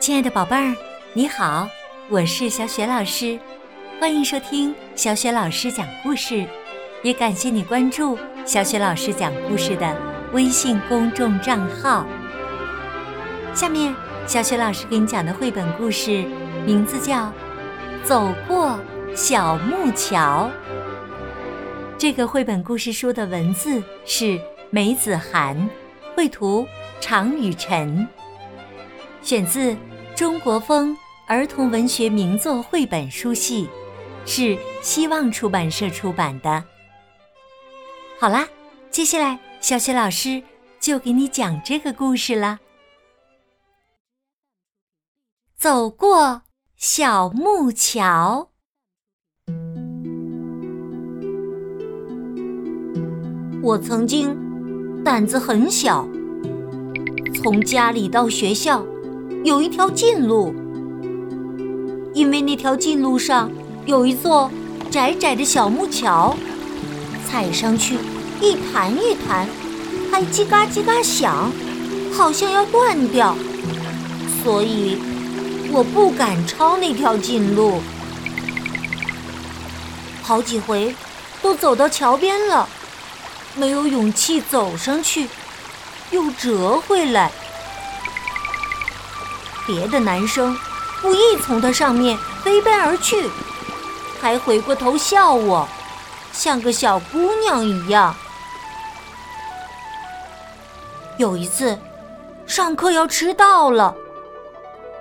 亲爱的宝贝儿，你好，我是小雪老师，欢迎收听小雪老师讲故事，也感谢你关注小雪老师讲故事的微信公众账号。下面，小雪老师给你讲的绘本故事名字叫《走过小木桥》。这个绘本故事书的文字是梅子涵，绘图常雨晨。选自《中国风儿童文学名作绘本书系》，是希望出版社出版的。好啦，接下来小雪老师就给你讲这个故事了。走过小木桥。我曾经胆子很小，从家里到学校有一条近路，因为那条近路上有一座窄窄的小木桥，踩上去一弹一弹，还叽嘎叽嘎响，好像要断掉，所以我不敢抄那条近路。好几回都走到桥边了。没有勇气走上去，又折回来。别的男生故意从他上面飞奔而去，还回过头笑我，像个小姑娘一样。有一次，上课要迟到了，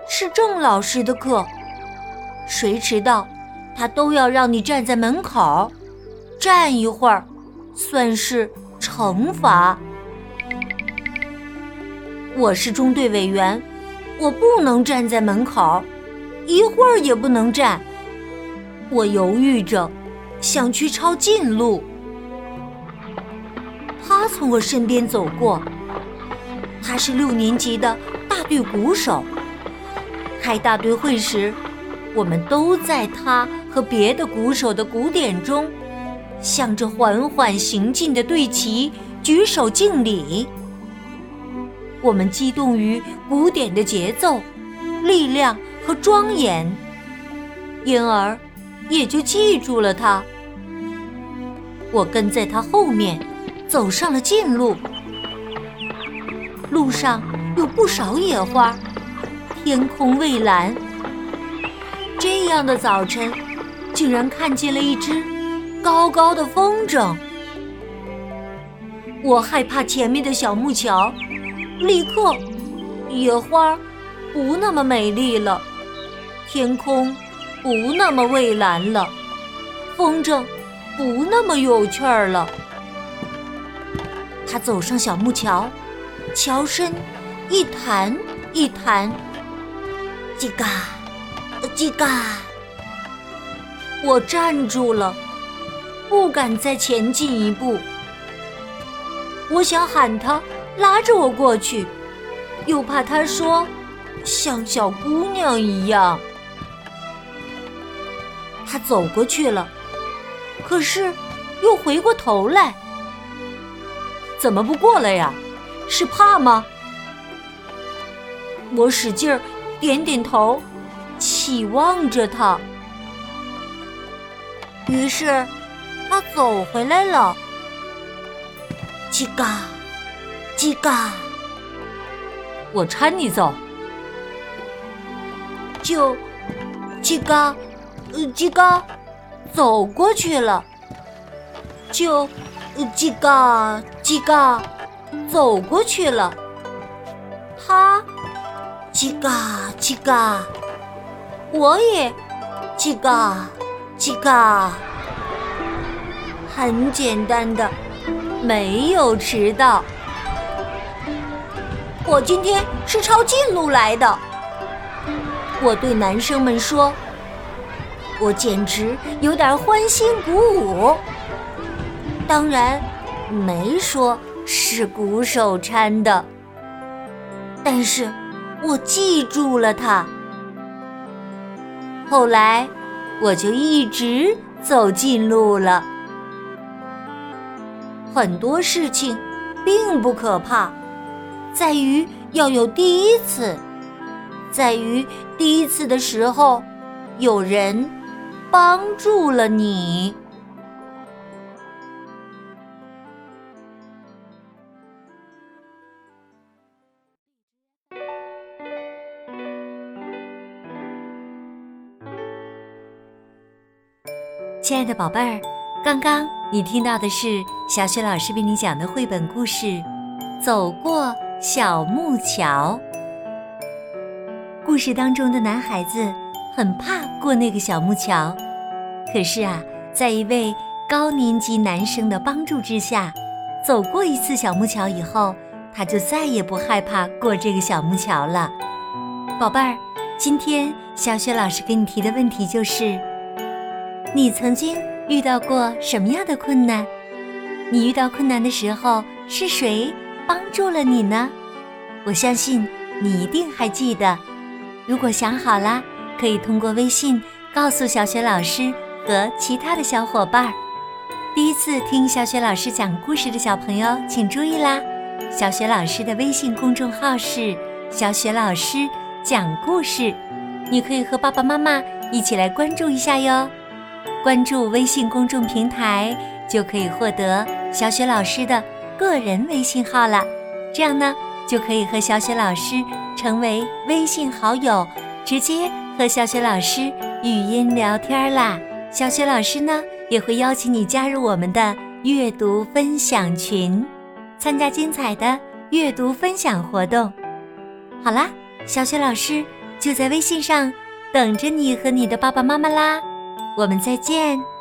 是郑老师的课，谁迟到，他都要让你站在门口，站一会儿。算是惩罚。我是中队委员，我不能站在门口，一会儿也不能站。我犹豫着，想去抄近路。他从我身边走过，他是六年级的大队鼓手。开大队会时，我们都在他和别的鼓手的鼓点中。向着缓缓行进的队旗举手敬礼。我们激动于古典的节奏、力量和庄严，因而也就记住了它。我跟在他后面，走上了近路。路上有不少野花，天空蔚蓝。这样的早晨，竟然看见了一只。高高的风筝，我害怕前面的小木桥，立刻，野花不那么美丽了，天空不那么蔚蓝了，风筝不那么有趣儿了。他走上小木桥，桥身一弹一弹，叽嘎，叽嘎，我站住了。不敢再前进一步，我想喊他拉着我过去，又怕他说像小姑娘一样。他走过去了，可是又回过头来，怎么不过来呀？是怕吗？我使劲儿点点头，期望着他，于是。他走回来了，叽嘎，叽嘎，我搀你走，就叽嘎，呃，叽嘎，走过去了，就叽嘎，叽嘎，走过去了。他叽嘎，叽嘎，我也。叽嘎，叽嘎。很简单的，没有迟到。我今天是抄近路来的。我对男生们说，我简直有点欢欣鼓舞。当然，没说是鼓手搀的，但是我记住了他。后来，我就一直走近路了。很多事情并不可怕，在于要有第一次。在于第一次的时候，有人帮助了你。亲爱的宝贝儿，刚刚你听到的是小雪老师为你讲的绘本故事《走过小木桥》。故事当中的男孩子很怕过那个小木桥，可是啊，在一位高年级男生的帮助之下，走过一次小木桥以后，他就再也不害怕过这个小木桥了。宝贝儿，今天小雪老师给你提的问题就是。你曾经遇到过什么样的困难？你遇到困难的时候是谁帮助了你呢？我相信你一定还记得。如果想好了，可以通过微信告诉小雪老师和其他的小伙伴儿。第一次听小雪老师讲故事的小朋友，请注意啦！小雪老师的微信公众号是“小雪老师讲故事”，你可以和爸爸妈妈一起来关注一下哟。关注微信公众平台，就可以获得小雪老师的个人微信号了。这样呢，就可以和小雪老师成为微信好友，直接和小雪老师语音聊天啦。小雪老师呢，也会邀请你加入我们的阅读分享群，参加精彩的阅读分享活动。好啦，小雪老师就在微信上等着你和你的爸爸妈妈啦。我们再见。